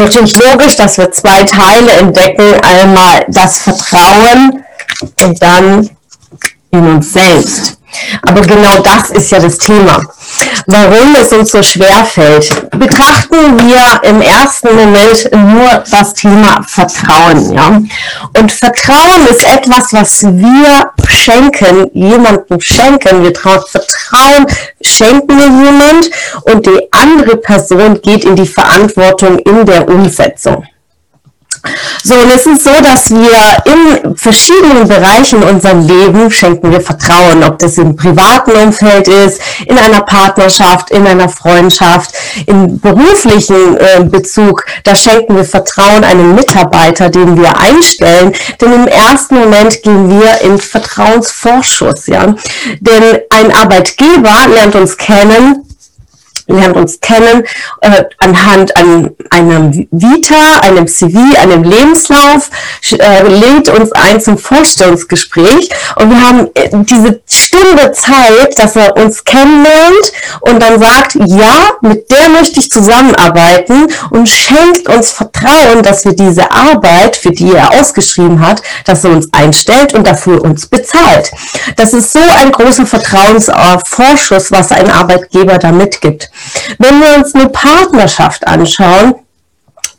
ist natürlich logisch, dass wir zwei Teile entdecken. Einmal das Vertrauen und dann in uns selbst. Aber genau das ist ja das Thema. Warum es uns so schwer fällt. Betrachten wir im ersten Moment nur das Thema Vertrauen. Ja? Und Vertrauen ist etwas, was wir schenken, jemandem schenken. Wir trauen Vertrauen, schenken wir jemand und die andere Person geht in die Verantwortung in der Umsetzung. So, und es ist so, dass wir in verschiedenen Bereichen unserem Leben schenken. Wir Vertrauen, ob das im privaten Umfeld ist, in einer Partnerschaft, in einer Freundschaft, im beruflichen äh, Bezug, da schenken wir Vertrauen einem Mitarbeiter, den wir einstellen, denn im ersten Moment gehen wir in Vertrauensvorschuss, ja. Denn ein Arbeitgeber lernt uns kennen, lernt uns kennen äh, anhand an einem Vita, einem CV, einem Lebenslauf, äh, lädt uns ein zum Vorstellungsgespräch. Und wir haben äh, diese Stunde Zeit, dass er uns kennenlernt und dann sagt, ja, mit der möchte ich zusammenarbeiten und schenkt uns Vertrauen, dass wir diese Arbeit, für die er ausgeschrieben hat, dass er uns einstellt und dafür uns bezahlt. Das ist so ein großer Vertrauensvorschuss, was ein Arbeitgeber da mitgibt. Wenn wir uns eine Partnerschaft anschauen,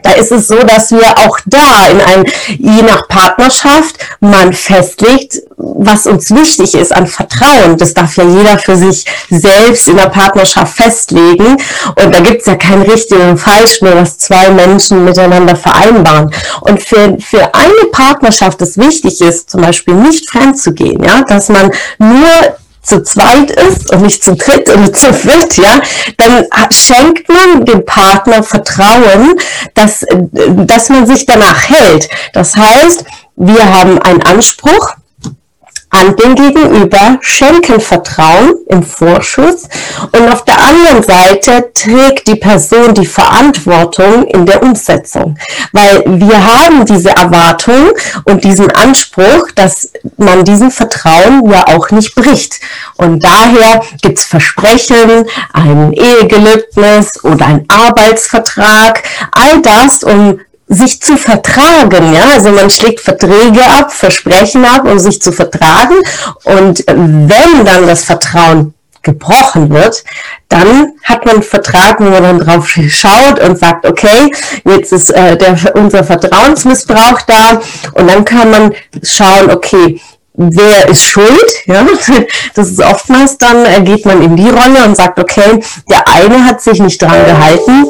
da ist es so, dass wir auch da in ein, je nach Partnerschaft man festlegt, was uns wichtig ist an Vertrauen. Das darf ja jeder für sich selbst in der Partnerschaft festlegen. Und da gibt es ja kein richtig und falsch, nur was zwei Menschen miteinander vereinbaren. Und für, für eine Partnerschaft das wichtig ist, zum Beispiel nicht fremd zu gehen, ja, dass man nur zu zweit ist und nicht zu dritt oder zu viert, ja, dann schenkt man dem Partner Vertrauen, dass, dass man sich danach hält. Das heißt, wir haben einen Anspruch, an den Gegenüber schenken Vertrauen im Vorschuss und auf der anderen Seite trägt die Person die Verantwortung in der Umsetzung, weil wir haben diese Erwartung und diesen Anspruch, dass man diesen Vertrauen ja auch nicht bricht. Und daher gibt's Versprechen, ein Ehegelübnis oder ein Arbeitsvertrag, all das, um sich zu vertragen, ja, also man schlägt Verträge ab, Versprechen ab, um sich zu vertragen. Und wenn dann das Vertrauen gebrochen wird, dann hat man einen Vertrag, wo man dann drauf schaut und sagt, okay, jetzt ist äh, der, unser Vertrauensmissbrauch da. Und dann kann man schauen, okay, wer ist schuld? Ja, das ist oftmals dann, äh, geht man in die Rolle und sagt, okay, der eine hat sich nicht dran gehalten,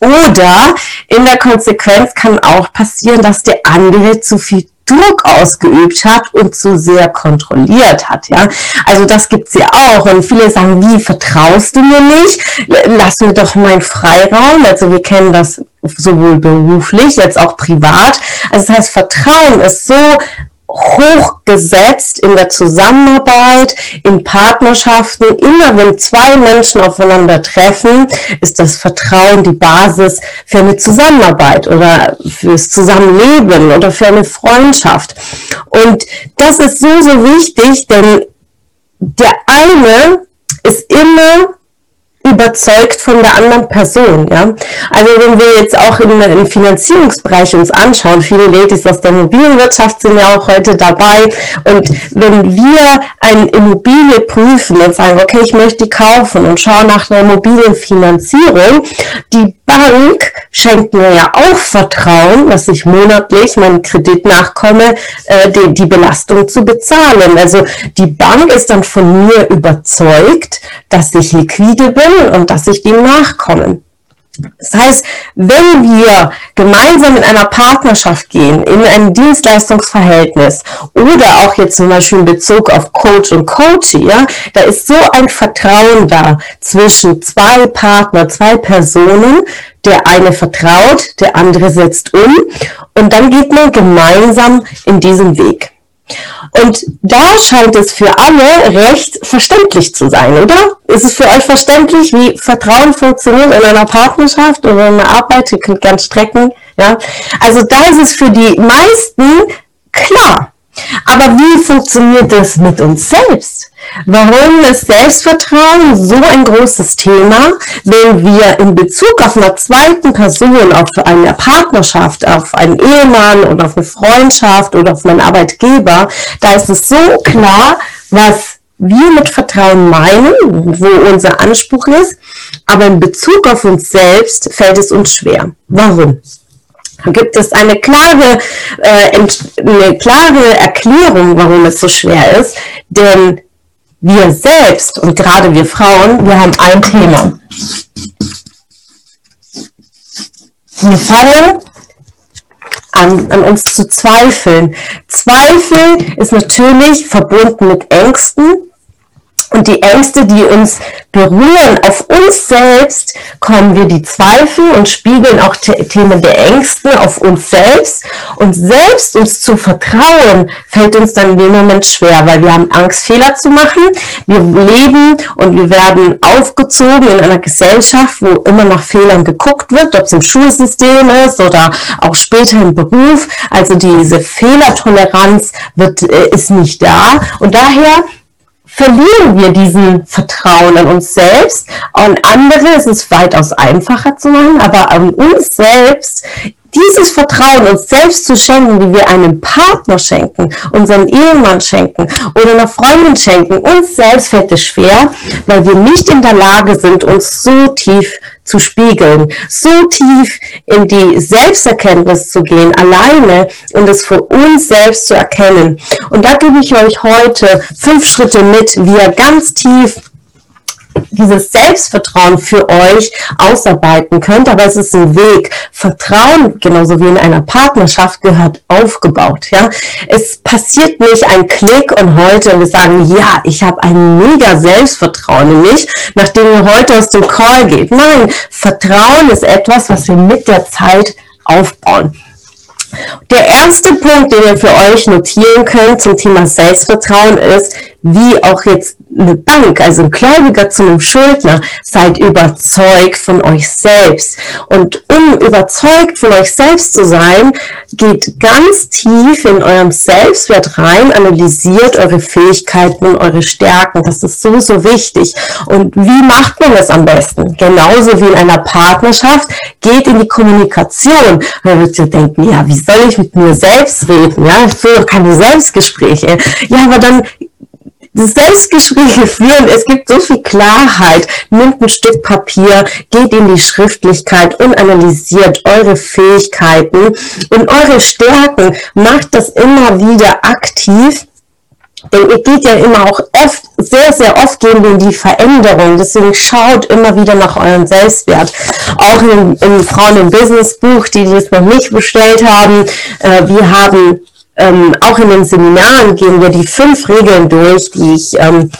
oder in der Konsequenz kann auch passieren, dass der andere zu viel Druck ausgeübt hat und zu sehr kontrolliert hat, ja. Also das gibt's ja auch. Und viele sagen, wie vertraust du mir nicht? Lass mir doch meinen Freiraum. Also wir kennen das sowohl beruflich, jetzt auch privat. Also das heißt, Vertrauen ist so hochgesetzt in der Zusammenarbeit, in Partnerschaften. Immer wenn zwei Menschen aufeinander treffen, ist das Vertrauen die Basis für eine Zusammenarbeit oder fürs Zusammenleben oder für eine Freundschaft. Und das ist so, so wichtig, denn der eine ist immer überzeugt von der anderen Person. Ja? Also wenn wir jetzt auch im, im Finanzierungsbereich uns anschauen, viele Ladies aus der Immobilienwirtschaft sind ja auch heute dabei und wenn wir eine Immobilie prüfen und sagen, okay, ich möchte die kaufen und schauen nach einer Immobilienfinanzierung, die Bank schenkt mir ja auch Vertrauen, dass ich monatlich meinen Kredit nachkomme, äh, die, die Belastung zu bezahlen. Also die Bank ist dann von mir überzeugt, dass ich liquide bin und dass ich dem nachkomme. Das heißt, wenn wir gemeinsam in einer Partnerschaft gehen, in ein Dienstleistungsverhältnis oder auch jetzt zum Beispiel in Bezug auf Coach und Coach, ja, da ist so ein Vertrauen da zwischen zwei Partnern, zwei Personen. Der eine vertraut, der andere setzt um und dann geht man gemeinsam in diesen Weg. Und da scheint es für alle recht verständlich zu sein, oder? Ist es für euch verständlich, wie Vertrauen funktioniert in einer Partnerschaft oder in einer Arbeit? Ihr könnt gern strecken, ja. Also da ist es für die meisten klar. Aber wie funktioniert das mit uns selbst? Warum ist Selbstvertrauen so ein großes Thema, wenn wir in Bezug auf eine zweiten Person, auf eine Partnerschaft, auf einen Ehemann oder auf eine Freundschaft oder auf meinen Arbeitgeber, da ist es so klar, was wir mit Vertrauen meinen, wo unser Anspruch ist, aber in Bezug auf uns selbst fällt es uns schwer. Warum? gibt es eine klare, äh, eine klare Erklärung, warum es so schwer ist. Denn wir selbst und gerade wir Frauen, wir haben ein Thema. Wir fangen an, an uns zu zweifeln. Zweifel ist natürlich verbunden mit Ängsten, und die Ängste, die uns berühren, auf uns selbst, kommen wir die Zweifel und spiegeln auch Themen der Ängste auf uns selbst. Und selbst uns zu vertrauen, fällt uns dann in dem Moment schwer, weil wir haben Angst, Fehler zu machen. Wir leben und wir werden aufgezogen in einer Gesellschaft, wo immer nach Fehlern geguckt wird, ob es im Schulsystem ist oder auch später im Beruf. Also diese Fehlertoleranz wird, äh, ist nicht da. Und daher verlieren wir diesen Vertrauen an uns selbst. Und andere ist es weitaus einfacher zu machen, aber an uns selbst dieses Vertrauen uns selbst zu schenken, wie wir einem Partner schenken, unseren Ehemann schenken oder einer Freundin schenken, uns selbst fällt es schwer, weil wir nicht in der Lage sind, uns so tief zu spiegeln, so tief in die Selbsterkenntnis zu gehen, alleine und es für uns selbst zu erkennen. Und da gebe ich euch heute fünf Schritte mit, wie ihr ganz tief dieses Selbstvertrauen für euch ausarbeiten könnt, aber es ist ein Weg. Vertrauen, genauso wie in einer Partnerschaft, gehört aufgebaut. Ja, es passiert nicht ein Klick und heute und wir sagen, ja, ich habe ein mega Selbstvertrauen in mich, nachdem ihr heute aus dem Call geht. Nein, Vertrauen ist etwas, was wir mit der Zeit aufbauen. Der erste Punkt, den ihr für euch notieren könnt zum Thema Selbstvertrauen ist, wie auch jetzt eine Bank, also ein Gläubiger zu einem Schuldner, seid überzeugt von euch selbst. Und um überzeugt von euch selbst zu sein, geht ganz tief in eurem Selbstwert rein, analysiert eure Fähigkeiten und eure Stärken. Das ist so, so wichtig. Und wie macht man das am besten? Genauso wie in einer Partnerschaft, geht in die Kommunikation. Man wird sich denken, ja, wie soll ich mit mir selbst reden? Ja, ich führe keine Selbstgespräche. Ja, aber dann Selbstgespräche führen, es gibt so viel Klarheit. Nimmt ein Stück Papier, geht in die Schriftlichkeit und analysiert eure Fähigkeiten und eure Stärken. Macht das immer wieder aktiv. Denn ihr geht ja immer auch oft, sehr, sehr oft gehen wir in die Veränderung. Deswegen schaut immer wieder nach eurem Selbstwert. Auch im, im Frauen im Business Buch, die das noch nicht bestellt haben, äh, wir haben ähm, auch in den Seminaren gehen wir die fünf Regeln durch, die ich ähm,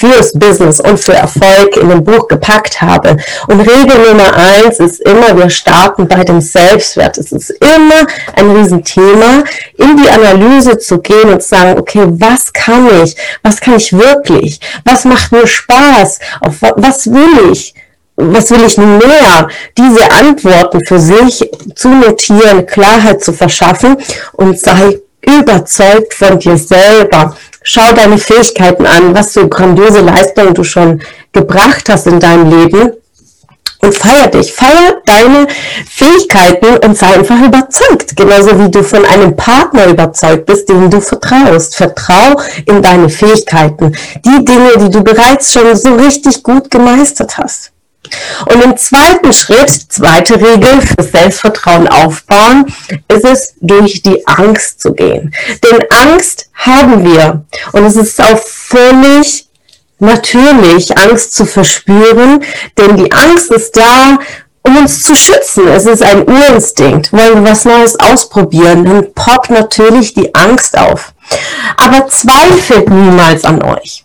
fürs Business und für Erfolg in dem Buch gepackt habe. Und Regel Nummer eins ist immer, wir starten bei dem Selbstwert. Es ist immer ein Riesenthema, in die Analyse zu gehen und zu sagen, okay, was kann ich? Was kann ich wirklich? Was macht mir Spaß? Auf was will ich? was will ich mehr? Diese Antworten für sich zu notieren, Klarheit zu verschaffen und sei überzeugt von dir selber. Schau deine Fähigkeiten an, was für grandiose Leistungen du schon gebracht hast in deinem Leben und feier dich. Feier deine Fähigkeiten und sei einfach überzeugt. Genauso wie du von einem Partner überzeugt bist, dem du vertraust. Vertrau in deine Fähigkeiten. Die Dinge, die du bereits schon so richtig gut gemeistert hast. Und im zweiten Schritt, zweite Regel für Selbstvertrauen aufbauen, ist es, durch die Angst zu gehen. Denn Angst haben wir. Und es ist auch völlig natürlich, Angst zu verspüren, denn die Angst ist da, um uns zu schützen. Es ist ein Urinstinkt. Wollen wir was Neues ausprobieren, dann poppt natürlich die Angst auf. Aber zweifelt niemals an euch.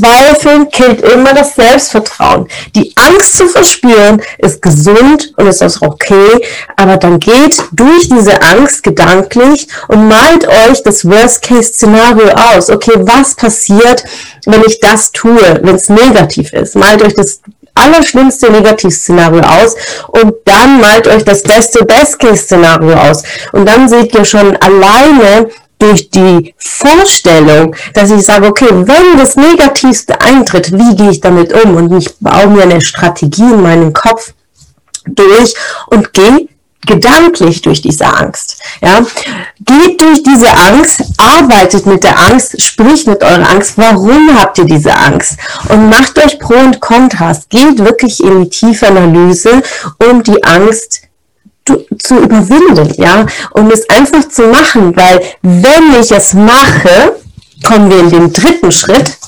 Zweifeln killt immer das Selbstvertrauen. Die Angst zu verspüren ist gesund und ist auch okay, aber dann geht durch diese Angst gedanklich und malt euch das Worst-Case-Szenario aus. Okay, was passiert, wenn ich das tue, wenn es negativ ist? Malt euch das allerschlimmste Negativszenario aus und dann malt euch das beste Best-Case-Szenario aus. Und dann seht ihr schon alleine, durch die Vorstellung, dass ich sage, okay, wenn das Negativste eintritt, wie gehe ich damit um? Und ich baue mir eine Strategie in meinen Kopf durch und gehe gedanklich durch diese Angst. Ja? Geht durch diese Angst, arbeitet mit der Angst, spricht mit eurer Angst. Warum habt ihr diese Angst? Und macht euch Pro und Kontrast. Geht wirklich in die tiefe Analyse, um die Angst zu überwinden, ja, und es einfach zu machen, weil wenn ich es mache, kommen wir in den dritten Schritt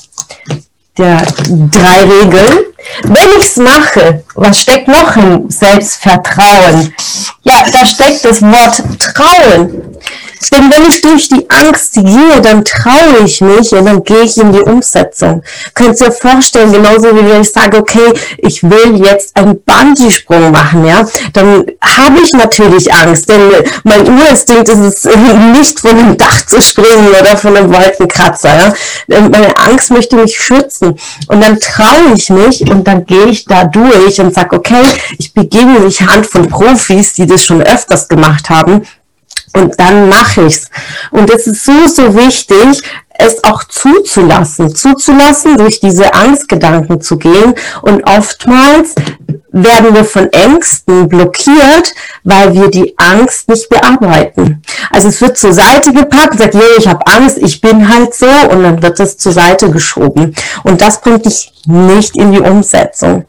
der drei Regeln. Wenn ich es mache, was steckt noch im Selbstvertrauen? Ja, da steckt das Wort Trauen. Denn wenn ich durch die Angst gehe, dann traue ich mich und dann gehe ich in die Umsetzung. Könnt ihr vorstellen, genauso wie wenn ich sage, okay, ich will jetzt einen Bungee-Sprung machen, ja, dann habe ich natürlich Angst, denn mein Urinstinkt ist es nicht von einem Dach zu springen oder von einem Wolkenkratzer, ja. Meine Angst möchte mich schützen und dann traue ich mich und dann gehe ich da durch und sage, okay, ich begebe mich Hand von Profis, die das schon öfters gemacht haben und dann mache ich's. Und es ist so, so wichtig, es auch zuzulassen, zuzulassen, durch diese Angstgedanken zu gehen. Und oftmals werden wir von Ängsten blockiert, weil wir die Angst nicht bearbeiten. Also es wird zur Seite gepackt, sagt, yeah, ich habe Angst, ich bin halt so, und dann wird es zur Seite geschoben. Und das bringt dich nicht in die Umsetzung.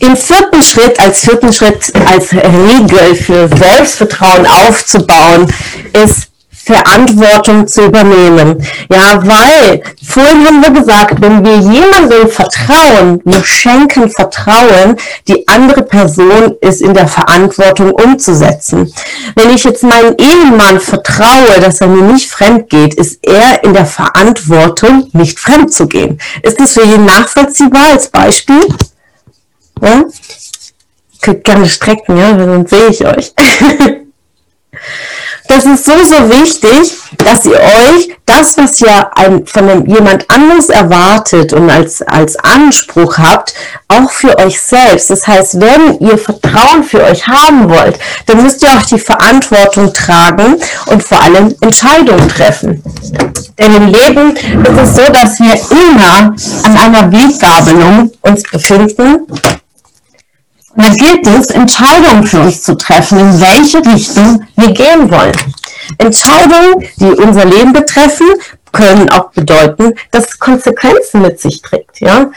Im vierten Schritt, als vierten Schritt, als Regel für Selbstvertrauen aufzubauen, ist Verantwortung zu übernehmen. Ja, weil vorhin haben wir gesagt, wenn wir jemandem vertrauen, wir schenken Vertrauen, die andere Person ist in der Verantwortung umzusetzen. Wenn ich jetzt meinem Ehemann vertraue, dass er mir nicht fremd geht, ist er in der Verantwortung, nicht fremd zu gehen. Ist das für jeden nachvollziehbar als Beispiel? Ja? Könnt gerne strecken, ja, sonst sehe ich euch. das ist so, so wichtig, dass ihr euch das, was ihr ein, von einem, jemand anderes erwartet und als, als Anspruch habt, auch für euch selbst. Das heißt, wenn ihr Vertrauen für euch haben wollt, dann müsst ihr auch die Verantwortung tragen und vor allem Entscheidungen treffen. Denn im Leben ist es so, dass wir immer an einer Weggabelung uns befinden da gilt es, Entscheidungen für uns zu treffen, in welche Richtung wir gehen wollen. Entscheidungen, die unser Leben betreffen, können auch bedeuten, dass es Konsequenzen mit sich trägt. Ja?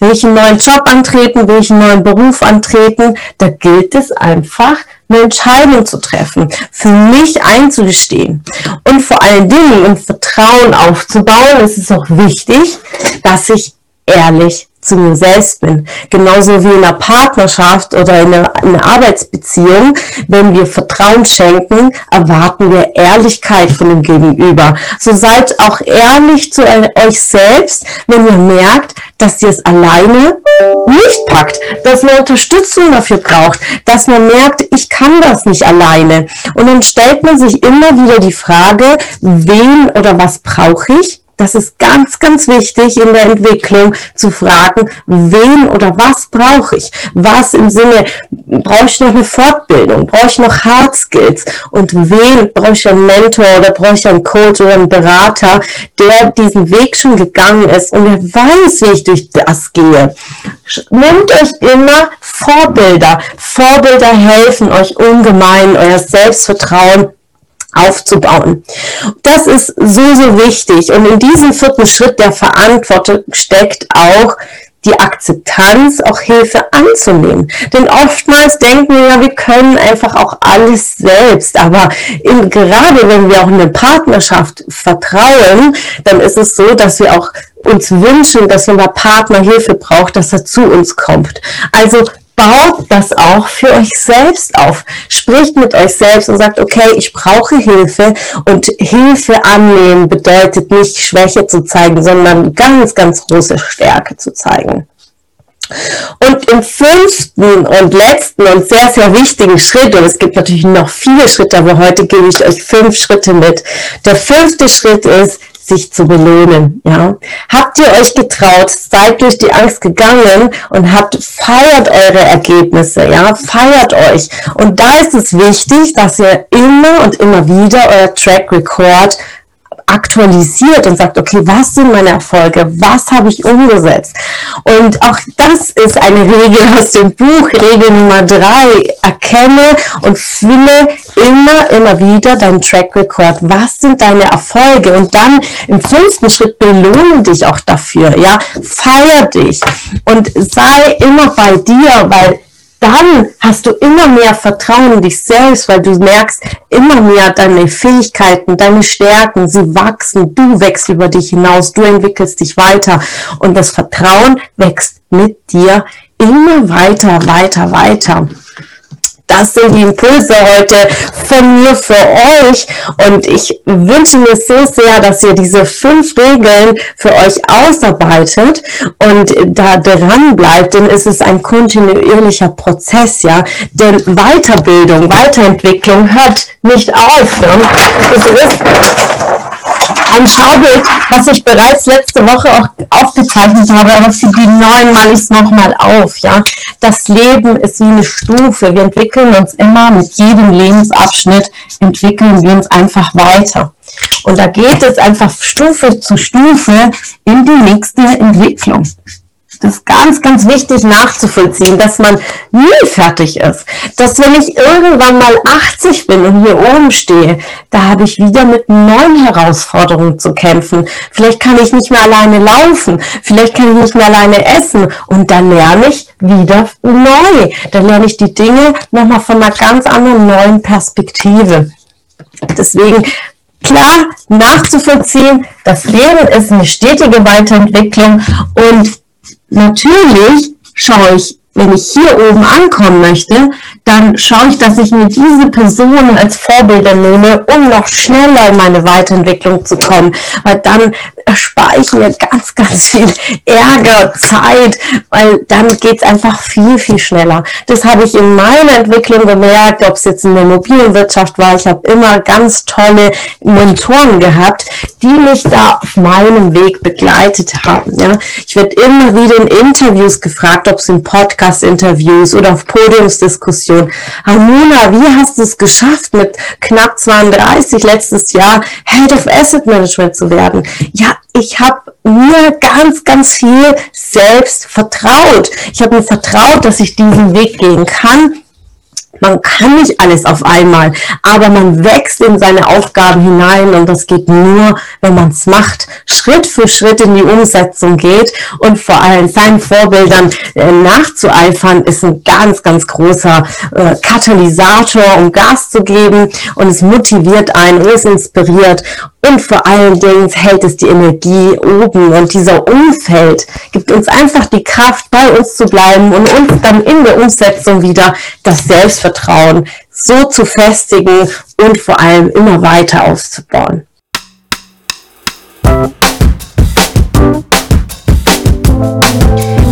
Will ich einen neuen Job antreten, will ich einen neuen Beruf antreten, da gilt es einfach, eine Entscheidung zu treffen, für mich einzugestehen. Und vor allen Dingen, um Vertrauen aufzubauen, ist es auch wichtig, dass ich ehrlich zu mir selbst bin. Genauso wie in einer Partnerschaft oder in einer, in einer, Arbeitsbeziehung. Wenn wir Vertrauen schenken, erwarten wir Ehrlichkeit von dem Gegenüber. So seid auch ehrlich zu euch selbst, wenn ihr merkt, dass ihr es alleine nicht packt, dass man Unterstützung dafür braucht, dass man merkt, ich kann das nicht alleine. Und dann stellt man sich immer wieder die Frage, wen oder was brauche ich? Das ist ganz, ganz wichtig in der Entwicklung zu fragen, wen oder was brauche ich? Was im Sinne, brauche ich noch eine Fortbildung? Brauche ich noch Hard Skills? Und wen brauche ich einen Mentor oder brauche ich einen Coach oder einen Berater, der diesen Weg schon gegangen ist und der weiß, wie ich durch das gehe? Nehmt euch immer Vorbilder. Vorbilder helfen euch ungemein, euer Selbstvertrauen aufzubauen. Das ist so, so wichtig. Und in diesem vierten Schritt der Verantwortung steckt auch die Akzeptanz, auch Hilfe anzunehmen. Denn oftmals denken wir ja, wir können einfach auch alles selbst. Aber in, gerade wenn wir auch in eine Partnerschaft vertrauen, dann ist es so, dass wir auch uns wünschen, dass wenn der Partner Hilfe braucht, dass er zu uns kommt. Also baut das auch für euch selbst auf. Spricht mit euch selbst und sagt, okay, ich brauche Hilfe und Hilfe annehmen bedeutet nicht Schwäche zu zeigen, sondern ganz, ganz große Stärke zu zeigen. Und im fünften und letzten und sehr, sehr wichtigen Schritt, und es gibt natürlich noch vier Schritte, aber heute gebe ich euch fünf Schritte mit. Der fünfte Schritt ist, sich zu belohnen, ja. Habt ihr euch getraut, seid durch die Angst gegangen und habt, feiert eure Ergebnisse, ja, feiert euch. Und da ist es wichtig, dass ihr immer und immer wieder euer Track Record aktualisiert und sagt, okay, was sind meine Erfolge? Was habe ich umgesetzt? Und auch das ist eine Regel aus dem Buch, Regel Nummer drei. Erkenne und fülle immer, immer wieder deinen Track Record. Was sind deine Erfolge? Und dann im fünften Schritt belohne dich auch dafür, ja. Feier dich und sei immer bei dir, weil dann hast du immer mehr Vertrauen in dich selbst, weil du merkst immer mehr deine Fähigkeiten, deine Stärken, sie wachsen, du wächst über dich hinaus, du entwickelst dich weiter und das Vertrauen wächst mit dir immer weiter, weiter, weiter. Das sind die Impulse heute von mir für euch. Und ich wünsche mir so sehr, dass ihr diese fünf Regeln für euch ausarbeitet und da dran bleibt, denn es ist ein kontinuierlicher Prozess, ja. Denn Weiterbildung, Weiterentwicklung hört nicht auf. Ne? Es ist ein Schaubild, was ich bereits letzte Woche auch aufgezeichnet habe, aber für die neuen male ich es nochmal auf. Ja? Das Leben ist wie eine Stufe. Wir entwickeln uns immer mit jedem Lebensabschnitt, entwickeln wir uns einfach weiter. Und da geht es einfach Stufe zu Stufe in die nächste Entwicklung. Das ist ganz, ganz wichtig nachzuvollziehen, dass man nie fertig ist. Dass wenn ich irgendwann mal 80 bin und hier oben stehe, da habe ich wieder mit neuen Herausforderungen zu kämpfen. Vielleicht kann ich nicht mehr alleine laufen, vielleicht kann ich nicht mehr alleine essen und dann lerne ich wieder neu. Dann lerne ich die Dinge nochmal von einer ganz anderen neuen Perspektive. Deswegen klar nachzuvollziehen, das Leben ist eine stetige Weiterentwicklung und natürlich schaue ich, wenn ich hier oben ankommen möchte, dann schaue ich, dass ich mir diese Personen als Vorbilder nehme, um noch schneller in meine Weiterentwicklung zu kommen. Weil dann erspare ich mir ganz, ganz viel Ärger, Zeit, weil dann geht es einfach viel, viel schneller. Das habe ich in meiner Entwicklung gemerkt, ob es jetzt in der Immobilienwirtschaft war. Ich habe immer ganz tolle Mentoren gehabt, die mich da auf meinem Weg begleitet haben. Ja. Ich werde immer wieder in Interviews gefragt, ob es in Podcast-Interviews oder auf Podiumsdiskussionen. Hamuna, wie hast du es geschafft, mit knapp 32 letztes Jahr Head of Asset Management zu werden? Ja, ich habe mir ganz, ganz viel selbst vertraut. Ich habe mir vertraut, dass ich diesen Weg gehen kann man kann nicht alles auf einmal, aber man wächst in seine Aufgaben hinein und das geht nur, wenn man es macht, Schritt für Schritt in die Umsetzung geht und vor allem seinen Vorbildern äh, nachzueifern, ist ein ganz, ganz großer äh, Katalysator, um Gas zu geben und es motiviert einen, es inspiriert und vor allen Dingen hält es die Energie oben und dieser Umfeld gibt uns einfach die Kraft, bei uns zu bleiben und uns dann in der Umsetzung wieder das Selbstvertrauen so zu festigen und vor allem immer weiter aufzubauen.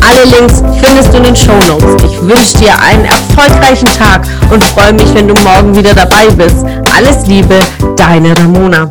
Alle Links findest du in den Show Notes. Ich wünsche dir einen erfolgreichen Tag und freue mich, wenn du morgen wieder dabei bist. Alles Liebe, deine Ramona.